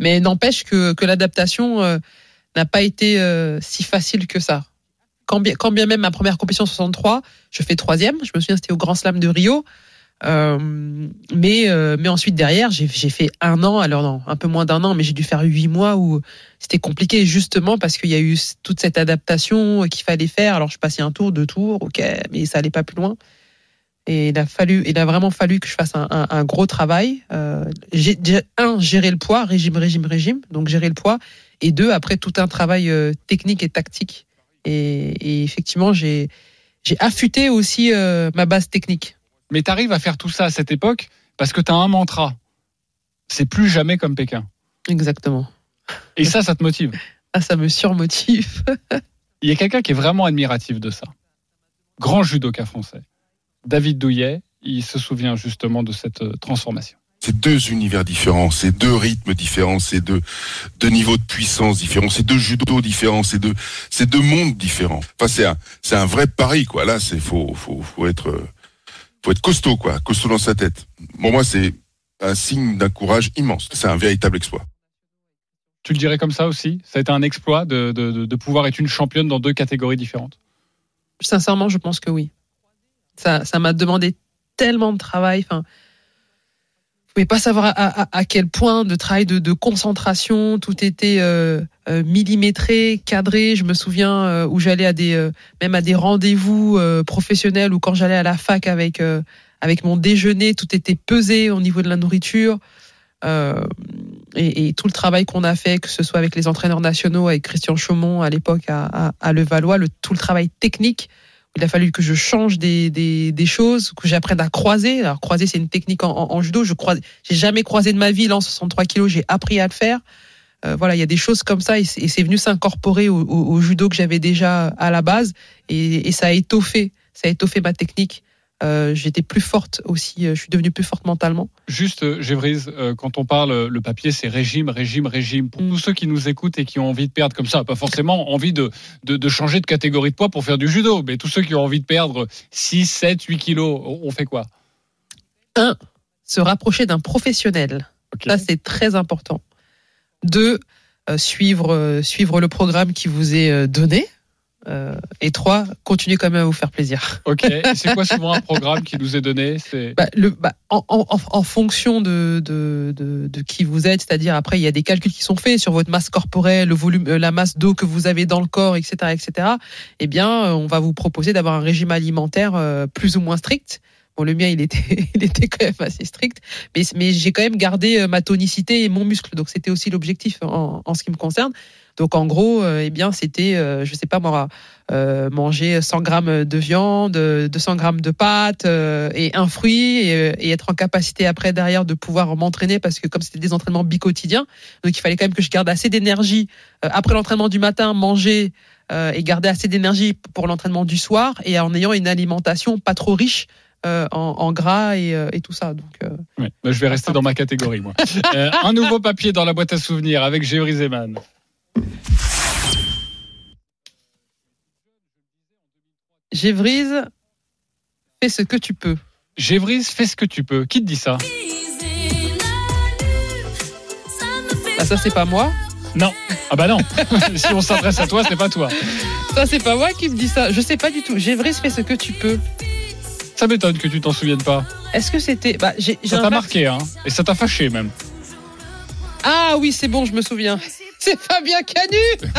Mais n'empêche que, que l'adaptation euh, n'a pas été euh, si facile que ça. Quand bien, quand bien même ma première compétition 63, je fais troisième. Je me souviens, c'était au Grand Slam de Rio. Euh, mais, euh, mais ensuite derrière, j'ai j'ai fait un an, alors non, un peu moins d'un an, mais j'ai dû faire huit mois où c'était compliqué justement parce qu'il y a eu toute cette adaptation qu'il fallait faire. Alors je passais un tour, deux tours, ok, mais ça allait pas plus loin. Et il a fallu, il a vraiment fallu que je fasse un, un- gros travail. Euh, j'ai- un, gérer le poids, régime, régime, régime, donc gérer le poids. Et deux, après tout un travail euh, technique et tactique. Et, et effectivement, j'ai j'ai affûté aussi euh, ma base technique. Mais tu arrives à faire tout ça à cette époque parce que tu as un mantra. C'est plus jamais comme Pékin. Exactement. Et ça, ça te motive. Ah, ça me surmotive. Il y a quelqu'un qui est vraiment admiratif de ça. Grand judoka français. David Douillet, il se souvient justement de cette euh, transformation. C'est deux univers différents, c'est deux rythmes différents, c'est deux, deux niveaux de puissance différents, c'est deux judo différents, c'est deux, c'est deux mondes différents. Enfin, c'est un, c'est un vrai pari, quoi. Là, c'est, faut, faut, faut être, euh, faut être costaud, quoi. Costaud dans sa tête. Pour moi, c'est un signe d'un courage immense. C'est un véritable exploit. Tu le dirais comme ça aussi? Ça a été un exploit de, de, pouvoir être une championne dans deux catégories différentes? Sincèrement, je pense que oui. Ça, ça m'a demandé tellement de travail. Enfin, pouvez pas savoir à, quel point de travail de, concentration, tout était euh, euh, millimétré, cadré. Je me souviens euh, où j'allais à des, même à des rendez-vous professionnels ou quand j'allais à la fac avec avec mon déjeuner, tout était pesé au niveau de la nourriture. Et, tout le travail qu'on a fait, que ce soit avec les entraîneurs nationaux, avec Christian Chaumont à l'époque à, à Levallois, le, tout le travail technique, il a fallu que je change des, des, choses, que j'apprenne à croiser. Alors croiser, c'est une technique en, judo. Je croise, j'ai jamais croisé de ma vie. En 63 kilos, j'ai appris à le faire. Euh, voilà, il y a des choses comme ça et c'est venu s'incorporer au judo que j'avais déjà à la base et, et ça a étoffé, ça a étoffé ma technique. Euh, J'étais plus forte aussi, euh, je suis devenue plus forte mentalement. Juste, euh, Gévrise, euh, quand on parle, le papier, c'est régime, régime, régime. Pour tous ceux qui nous écoutent et qui ont envie de perdre comme ça, pas forcément envie de, de, de changer de catégorie de poids pour faire du judo, mais tous ceux qui ont envie de perdre 6, 7, 8 kilos, on fait quoi? Un, se rapprocher d'un professionnel. Ça, c'est très important. Deux, euh, suivre, euh, suivre le programme qui vous est euh, donné. Euh, et trois, continuer quand même à vous faire plaisir. Ok, c'est quoi souvent un programme qui nous est donné? C'est Bah, le, bah, en, en, en- en fonction de, de, de, de qui vous êtes, c'est-à-dire après il y a des calculs qui sont faits sur votre masse corporelle, le volume, euh, la masse d'eau que vous avez dans le corps, etc., etc. Eh bien, euh, on va vous proposer d'avoir un régime alimentaire plus ou moins strict. Bon, le mien, il était, il était quand même assez strict, mais, mais j'ai quand même gardé ma tonicité et mon muscle, donc c'était aussi l'objectif en, en ce qui me concerne. Donc en gros, euh, eh bien, c'était, euh, je sais pas moi, euh, manger 100 grammes de viande, euh, 200 grammes de pâtes et un fruit et, et être en capacité après derrière de pouvoir m'entraîner parce que comme c'était des entraînements bicotidiens, donc il fallait quand même que je garde assez d'énergie après l'entraînement du matin, manger et garder assez d'énergie pour l'entraînement du soir et en ayant une alimentation pas trop riche euh, en, en gras et, euh, et tout ça. Donc euh, Ouais, bah, je vais rester dans ma catégorie, moi. Un nouveau papier dans la boîte à souvenirs avec Gévry Zeman. Gévrise, fais ce que tu peux. Gévrise, fais ce que tu peux. Qui te dit ça? Ah, ça c'est pas moi? Non. Ah bah non. si on s'adresse à toi, c'est pas toi. Ça c'est pas moi qui me dis ça. Je sais pas du tout. Gévrise, fais ce que tu peux. Ça m'étonne que tu t'en souviennes pas. Est-ce que c'était bah, j'ai, Ça t'a marqué, hein. Et ça t'a fâché même. Ah oui, c'est bon, je me souviens. C'est Fabien Canu.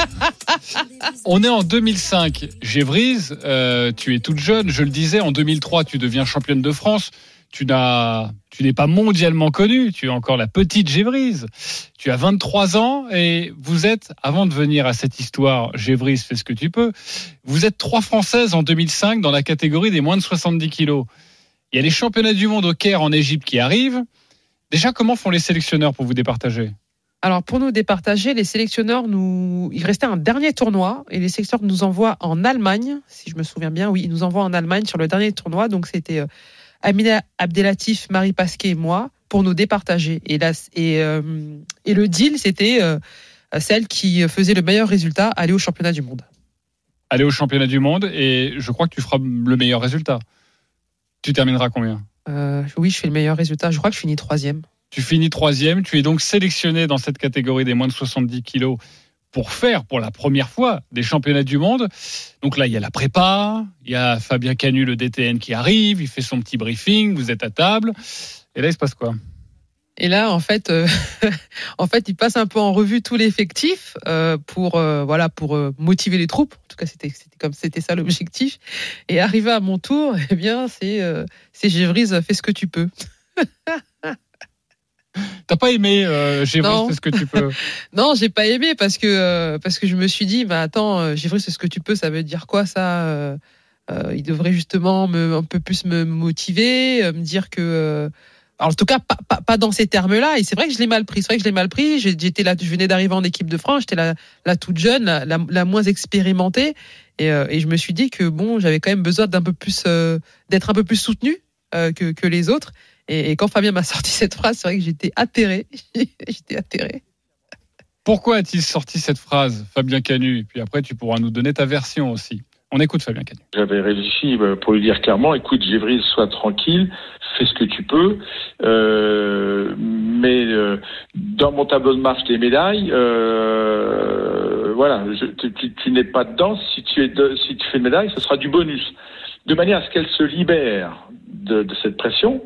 On est en 2005. Gévrise, euh, tu es toute jeune. Je le disais, en 2003, tu deviens championne de France. Tu n'es pas mondialement connue. Tu es encore la petite Gévrise. Tu as 23 ans et vous êtes, avant de venir à cette histoire, Gévrise, fais ce que tu peux. Vous êtes trois Françaises en 2005 dans la catégorie des moins de 70 kilos. Il y a les championnats du monde au Caire en Égypte qui arrivent. Déjà, comment font les sélectionneurs pour vous départager? Alors pour nous départager, les sélectionneurs nous, il restait un dernier tournoi et les sélectionneurs nous envoient en Allemagne, si je me souviens bien. Oui, ils nous envoient en Allemagne sur le dernier tournoi. Donc c'était euh, Amina Abdelatif, Marie Pasquet et moi pour nous départager. Et là, et, euh, et le deal, c'était euh, celle qui faisait le meilleur résultat aller au championnat du monde. aller au championnat du monde et je crois que tu feras le meilleur résultat. Tu termineras combien? Oui, je fais le meilleur résultat. Je crois que je finis troisième. Tu finis troisième, tu es donc sélectionné dans cette catégorie des moins de 70 kilos pour faire pour la première fois des championnats du monde. Donc là, il y a la prépa, il y a Fabien Canu, le DTN, qui arrive, il fait son petit briefing, vous êtes à table. Et là, il se passe quoi? Et là, en fait, euh, en fait, il passe un peu en revue tout l'effectif euh, pour euh, voilà pour motiver les troupes. En tout cas, c'était comme c'était ça l'objectif. Et arrivé à mon tour, eh bien, c'est c'est Gévrise, fais ce que tu peux. T'as pas aimé euh, c'est ce que tu peux Non, j'ai pas aimé parce que euh, parce que je me suis dit, bah attends, euh, Gévrise, c'est ce que tu peux. Ça veut dire quoi ça euh, Il devrait justement me un peu plus me motiver, me dire que alors, en tout cas, pas, pas, pas dans ces termes-là. Et c'est vrai que je l'ai mal pris. C'est vrai que je l'ai mal pris. J'étais là, je venais d'arriver en équipe de France. J'étais la, la toute jeune, la, la, la moins expérimentée. Et, et je me suis dit que bon, j'avais quand même besoin d'un peu plus, d'être un peu plus soutenue que, que les autres. Et, et quand Fabien m'a sorti cette phrase, c'est vrai que j'étais atterrée. j'étais atterrée. Pourquoi a-t-il sorti cette phrase, Fabien Canu? Et puis après, tu pourras nous donner ta version aussi. On écoute Fabien Cagnon. J'avais réfléchi euh, pour lui dire clairement, écoute, Gévry, sois tranquille, fais ce que tu peux, euh, mais euh, dans mon tableau de marche des médailles, euh, voilà, je, tu, tu- tu n'es pas dedans. Si tu es, de- si tu fais une médaille, ce sera du bonus, de manière à ce qu'elle se libère de, de cette pression.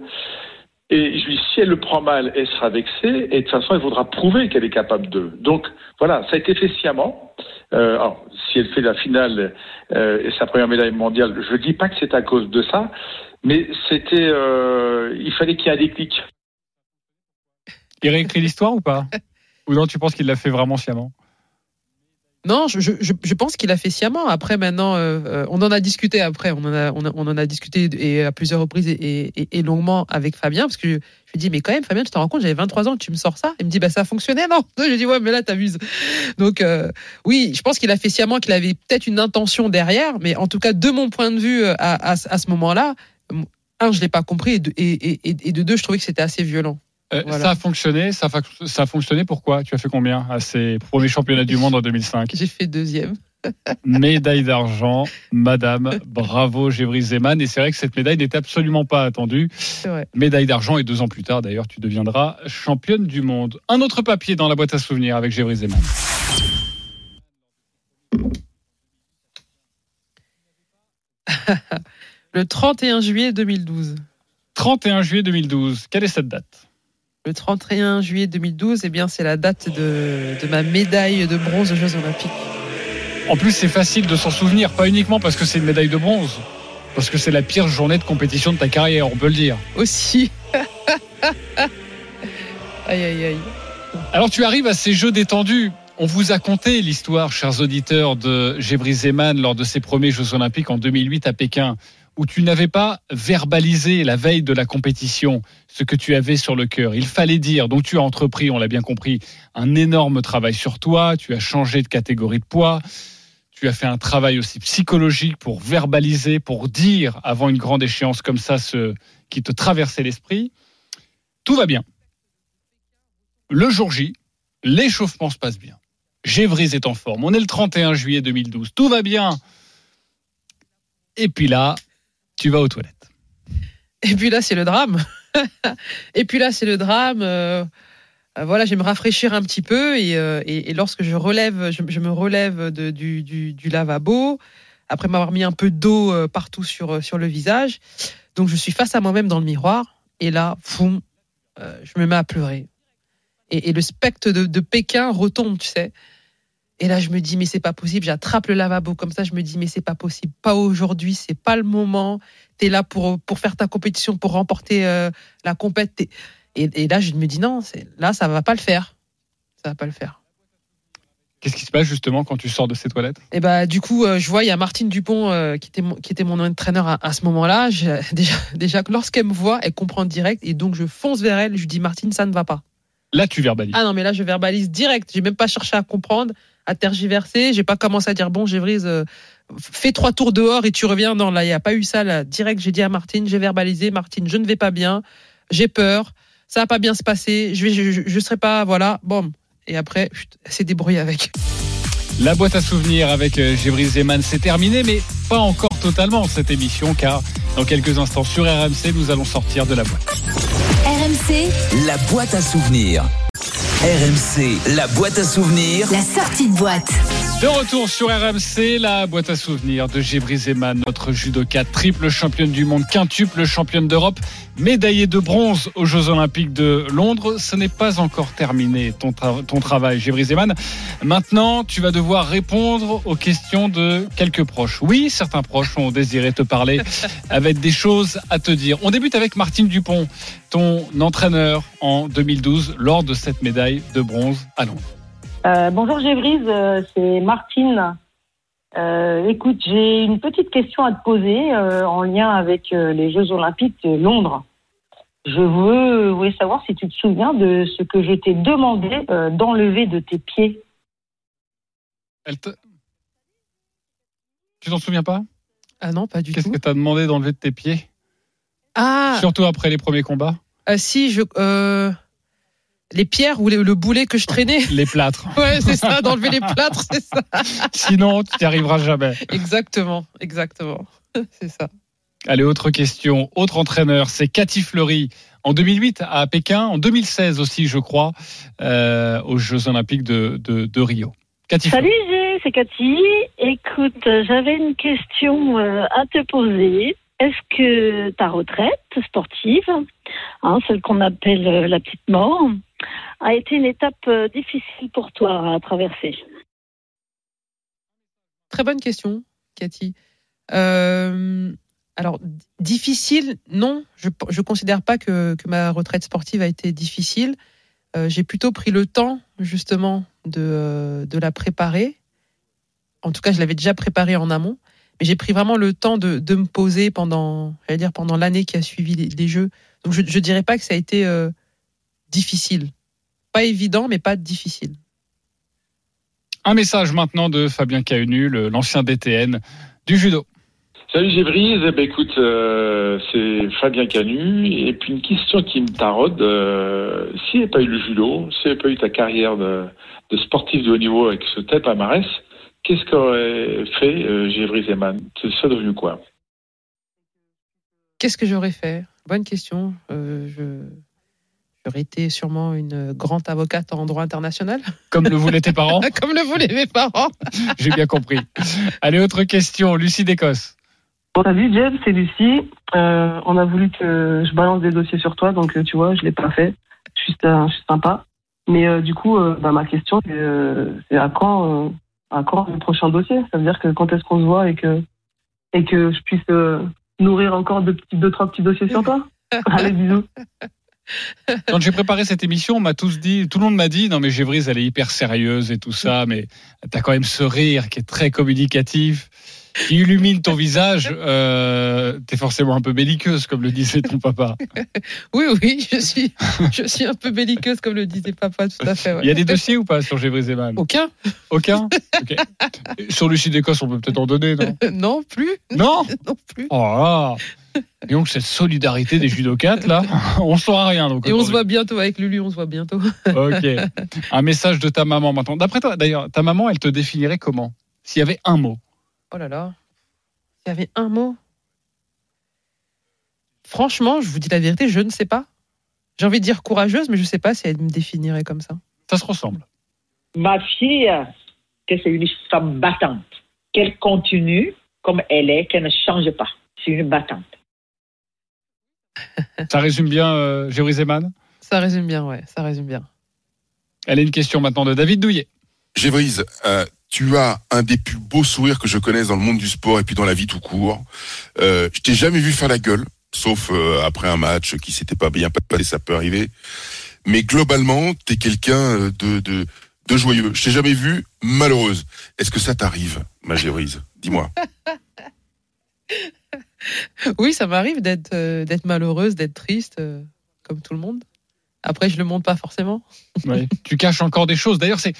Et je lui dis, si elle le prend mal, elle sera vexée, et de toute façon, elle voudra prouver qu'elle est capable de. Donc, voilà, ça a été fait sciemment. Euh, alors, si elle fait la finale euh, et sa première médaille mondiale, je ne dis pas que c'est à cause de ça, mais c'était, euh, il fallait qu'il y ait un déclic. Il réécrit l'histoire ou pas? Ou non, tu penses qu'il l'a fait vraiment sciemment? Non, je, je, pense qu'il a fait sciemment. Après, maintenant, euh, euh, on en a discuté après. On en a, on, en a discuté et à plusieurs reprises et, longuement avec Fabien parce que je, lui dis mais quand même Fabien, tu te rends compte, j'avais 23 ans, tu me sors ça? Il me dit bah ça fonctionnait non? Je lui dis ouais mais là t'abuses. Donc euh, oui, je pense qu'il a fait sciemment, qu'il avait peut-être une intention derrière, mais en tout cas de mon point de vue à, à, ce- moment-là, un je l'ai pas compris et- et- et de deux je trouvais que c'était assez violent. Euh, Voilà. Ça a fonctionné. Ça, a fonctionné. Pourquoi? Tu as fait combien à ces premiers championnats du monde en 2005 J'ai fait deuxième. Médaille d'argent, Madame. Bravo, Gévry Zeman. Et c'est vrai que cette médaille n'était absolument pas attendue. Médaille d'argent et deux ans plus tard, d'ailleurs, tu deviendras championne du monde. Un autre papier dans la boîte à souvenirs avec Gévry Zeman. Le 31 juillet 2012. 31 juillet 2012. Quelle est cette date? Le 31 juillet 2012, eh bien, c'est la date de, de ma médaille de bronze aux Jeux Olympiques. En plus, c'est facile de s'en souvenir, pas uniquement parce que c'est une médaille de bronze, parce que c'est la pire journée de compétition de ta carrière, on peut le dire. Aussi. aïe, aïe, aïe. Alors tu arrives à ces jeux détendus. On vous a conté l'histoire, chers auditeurs, de Gévry Zeman lors de ses premiers Jeux Olympiques en 2008 à Pékin, où tu n'avais pas verbalisé la veille de la compétition ce que tu avais sur le cœur. Il fallait dire, donc tu as entrepris, on l'a bien compris, un énorme travail sur toi, tu as changé de catégorie de poids, tu as fait un travail aussi psychologique pour verbaliser, pour dire avant une grande échéance comme ça ce qui te traversait l'esprit. Tout va bien. Le jour J, l'échauffement se passe bien. Gévry est en forme. On est le 31 juillet 2012. Tout va bien. Et puis là, tu vas aux toilettes. Et puis là, c'est le drame. et puis là, c'est le drame. euh, voilà, je vais me rafraîchir un petit peu et, euh, et- lorsque je relève, je, me relève du, du- lavabo, après m'avoir mis un peu d'eau euh, partout sur, sur le visage, donc je suis face à moi-même dans le miroir et là, foum, je me mets à pleurer. Et, et le spectre de Pékin retombe, tu sais. Et là, je me dis, mais c'est pas possible. J'attrape le lavabo comme ça. Je me dis, mais c'est pas possible. Pas aujourd'hui. C'est pas le moment. T'es là pour, pour faire ta compétition, pour remporter euh, la compète. Et, et là, je me dis, non, là, ça va pas le faire. Ça va pas le faire. Qu'est-ce qui se passe justement quand tu sors de ces toilettes? Et bah, du coup, euh, je vois, il y a Martine Dupont euh, qui, était mon, qui était mon entraîneur à, à ce moment-là. Déjà, déjà lorsqu'elle me voit, elle comprend direct. Et donc, je fonce vers elle. Je lui dis, Martine, ça ne va pas. Là, tu verbalises. Ah non, mais là, je verbalise direct. J'ai même pas cherché à comprendre, à tergiverser. J'ai pas commencé à dire, bon, Gévrise, euh, fais trois tours dehors et tu reviens. Non, là, il n'y a pas eu ça. Là. Direct, j'ai dit à Martine, j'ai verbalisé, Martine, je ne vais pas bien. J'ai peur. Ça va pas bien se passer. Je vais, je, je, je serai pas, voilà, bon. Et après, s'est débrouillée avec. La boîte à souvenirs avec euh, Gévry Zeman, c'est terminé, mais pas encore totalement cette émission, car dans quelques instants sur RMC, nous allons sortir de la boîte. RMC, La boîte à souvenirs. RMC, la boîte à souvenirs. la sortie de boîte. De retour sur RMC, la boîte à souvenirs de Gévry Zeman, notre judoka triple championne du monde, quintuple championne d'Europe, médaillée de bronze aux Jeux Olympiques de Londres. Ce n'est pas encore terminé ton, tra- ton travail, Gévry Zeman. Maintenant, tu vas devoir répondre aux questions de quelques proches. Oui, certains proches ont désiré te parler avec des choses à te dire. On débute avec Martine Dupont, ton entraîneur en 2012 lors de cette médaille de bronze à Londres. Euh, bonjour Gévrise, euh, c'est Martine. Euh, écoute, j'ai une petite question à te poser euh, en lien avec euh, les Jeux Olympiques de Londres. Je veux, voulais savoir si tu te souviens de ce que je t'ai demandé euh, d'enlever de tes pieds. Elle te- Tu t'en souviens pas? Ah non, pas du Qu'est-ce tout. que tu as demandé d'enlever de tes pieds? Ah, Surtout après les premiers combats? Euh, si, je, euh, Les pierres ou les- le boulet que je traînais. Les plâtres. Ouais, c'est ça, d'enlever les plâtres, c'est ça. Sinon, tu n'y arriveras jamais. Exactement, exactement. C'est ça. Allez, autre question. Autre entraîneur, c'est Cathy Fleury. En 2008 à Pékin, en 2016 aussi, je crois, euh, aux Jeux Olympiques de, de, de Rio. Cathy Salut c'est Cathy. Écoute, j'avais une question euh, à te poser. Est-ce que ta retraite sportive, hein, celle qu'on appelle euh, la petite mort, a été une étape euh, difficile pour toi à traverser Très bonne question, Cathy. Euh, alors, difficile, non. Je ne considère pas que, ma retraite sportive a été difficile. Euh, J'ai plutôt pris le temps, justement, de, la préparer. En tout cas, je l'avais déjà préparée en amont. Mais j'ai pris vraiment le temps de, me poser pendant, dire, pendant l'année qui a suivi les, Jeux. Donc, je ne dirais pas que ça a été difficile. Pas évident, mais pas difficile. Un message maintenant de Fabien Caenu, le- l'ancien DTN du judo. Salut Gévrise, eh ben, écoute, euh, c'est Fabien Canu, et puis une question qui me taraude, euh, s'il n'y avait pas eu le judo, s'il n'y avait pas eu ta carrière de, de sportif de haut niveau avec ce tel palmarès, qu'est-ce qu'aurait fait euh, Gévrise Eman Ce serait devenu quoi? Qu'est-ce que j'aurais fait? Bonne question. Euh, je... J'aurais été sûrement une grande avocate en droit international. Comme le voulaient tes parents Comme le voulaient mes parents. J'ai bien compris. Allez, autre question. Lucie d'Écosse. Bon, salut Jeff, c'est Lucie. Euh, on a voulu que je balance des dossiers sur toi, donc euh, tu vois, je l'ai pas fait. Je suis, euh, je suis sympa. Mais euh, du coup, euh, bah, ma question, c'est euh, c'est à quand, euh, à quand le prochain dossier? Ça veut dire que quand est-ce qu'on se voit et que et que je puisse euh, nourrir encore deux, petits, deux trois petits dossiers sur toi? Allez, bisous. Quand j'ai préparé cette émission, on m'a tous dit, tout le monde m'a dit, non mais Gévrise, elle est hyper sérieuse et tout ça, mais t'as quand même ce rire qui est très communicatif, qui illumine ton visage. Euh, T'es forcément un peu belliqueuse, comme le disait ton papa. Oui, oui, je suis, je suis un peu belliqueuse, comme le disait papa, tout à fait. ouais. Il y a des dossiers ou pas sur Gévrise Eman Aucun. Aucun? Sur Lucie d'Écosse, on peut peut-être en donner, non? Non, plus. Non? Non plus. Oh là Et donc cette solidarité des judokates, là, on saura rien. Donc, Et on se voit bientôt avec Lulu, on se voit bientôt. Ok. Un message de ta maman maintenant. D'après toi, d'ailleurs, ta maman, elle te définirait comment? S'il y avait un mot. Oh là là. S'il y avait un mot. Franchement, je vous dis la vérité, je ne sais pas. J'ai envie de dire courageuse, mais je ne sais pas si elle me définirait comme ça. Ça se ressemble. Ma fille, que c'est une femme battante, qu'elle continue comme elle est, qu'elle ne change pas. C'est une battante. Ça résume bien euh, Ça résume bien, ouais, ça résume bien. Elle a une question maintenant de David Douillet. Gévrise, euh, tu as un des plus beaux sourires que je connaisse dans le monde du sport et puis dans la vie tout court. Euh, je t'ai jamais vu faire la gueule, sauf euh, après un match qui s'était pas bien passé, ça peut arriver. Mais globalement, t'es quelqu'un euh, de, de, de joyeux. Je t'ai jamais vu malheureuse. Est-ce que ça t'arrive, ma Gévrise Dis-moi. Oui, ça m'arrive d'être euh, d'être malheureuse, d'être triste, euh, comme tout le monde. Après, je le montre pas forcément. Ouais. tu caches encore des choses. D'ailleurs, c'est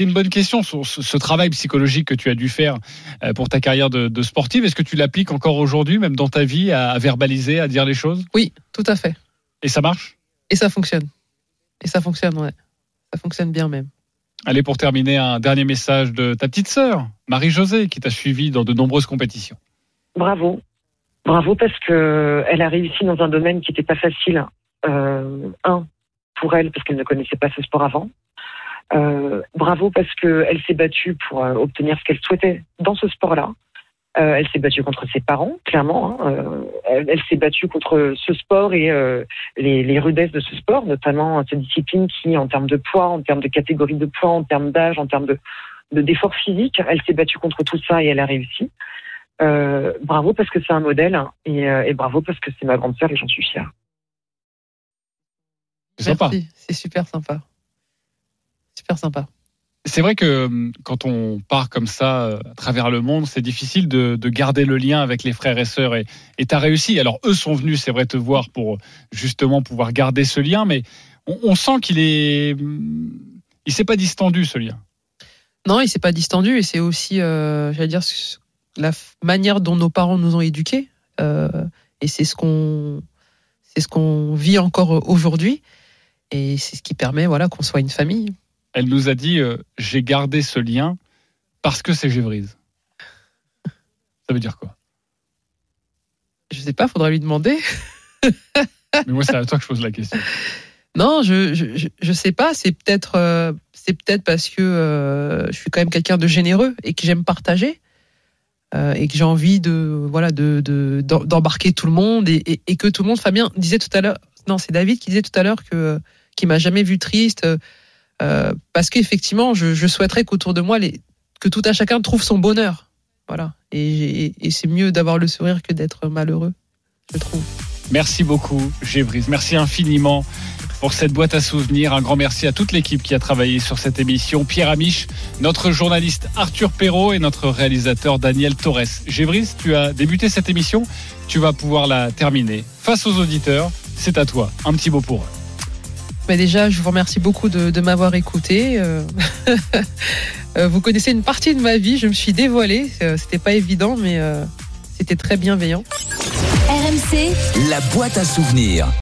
une bonne question, ce, ce- ce travail psychologique que tu as dû faire euh, pour ta carrière de, de sportive. Est-ce que tu l'appliques encore aujourd'hui, même dans ta vie, à, à verbaliser, à dire les choses? Oui, tout à fait. Et ça marche? Et ça fonctionne. Et ça fonctionne, ouais. Ça fonctionne bien même. Allez, pour terminer, un dernier message de ta petite sœur, Marie-Josée, qui t'a suivi dans de nombreuses compétitions. Bravo. Bravo parce que elle a réussi dans un domaine qui n'était pas facile. Euh, un, pour elle, parce qu'elle ne connaissait pas ce sport avant. Euh, bravo parce qu'elle s'est battue pour euh, obtenir ce qu'elle souhaitait dans ce sport-là. Elle s'est battue contre ses parents, clairement. hein. Elle s'est battue contre ce sport et les, rudesses de ce sport, notamment cette discipline qui, en termes de poids, en termes de catégorie de poids, en termes d'âge, en termes de de d'effort physique, elle s'est battue contre tout ça et elle a réussi. Euh, bravo parce que c'est un modèle hein, et, euh, et bravo parce que c'est ma grande sœur et j'en suis fière. C'est sympa. Merci, c'est super sympa. Super sympa. C'est vrai que hum, quand on part comme ça euh, à travers le monde, c'est difficile de, de garder le lien avec les frères et sœurs. Et tu as réussi. Alors, eux sont venus, c'est vrai, te voir pour justement pouvoir garder ce lien, mais on, on sent qu'il est. hum, Il s'est pas distendu, ce lien. Non, il s'est pas distendu et c'est aussi, euh, j'allais dire, ce- la manière dont nos parents nous ont éduqués. Euh, et c'est ce qu'on, c'est ce qu'on vit encore aujourd'hui. Et c'est ce qui permet voilà, qu'on soit une famille. Elle nous a dit euh, J'ai gardé ce lien parce que c'est Gévrise. Ça veut dire quoi? Je sais pas, faudra lui demander. Mais moi, c'est à toi que je pose la question. Non, je je, je- je sais pas. C'est peut-être euh, c'est peut-être parce que euh, je suis quand même quelqu'un de généreux et que j'aime partager euh, et que j'ai envie de voilà de de- d'em- d'embarquer tout le monde et, et, que tout le monde. Fabien disait tout à l'heure. Non, c'est David qui disait tout à l'heure que qui m'a jamais vu triste euh, parce qu'effectivement, je, je souhaiterais qu'autour de moi les que tout un chacun trouve son bonheur. Voilà. Et, et, c'est mieux d'avoir le sourire que d'être malheureux, je trouve. Merci beaucoup, Gévrise. Merci infiniment pour cette boîte à souvenirs. Un grand merci à toute l'équipe qui a travaillé sur cette émission. Pierre Amiche, notre journaliste Arthur Perrault et notre réalisateur Daniel Torres. Gévrise, tu as débuté cette émission. Tu vas pouvoir la terminer. Face aux auditeurs, c'est à toi. Un petit mot pour eux. Mais déjà, je vous remercie beaucoup de, de m'avoir écouté. Euh, euh, vous connaissez une partie de ma vie. Je me suis dévoilée. Euh, C'était pas évident, mais euh, c'était très bienveillant. RMC, La boîte à souvenirs.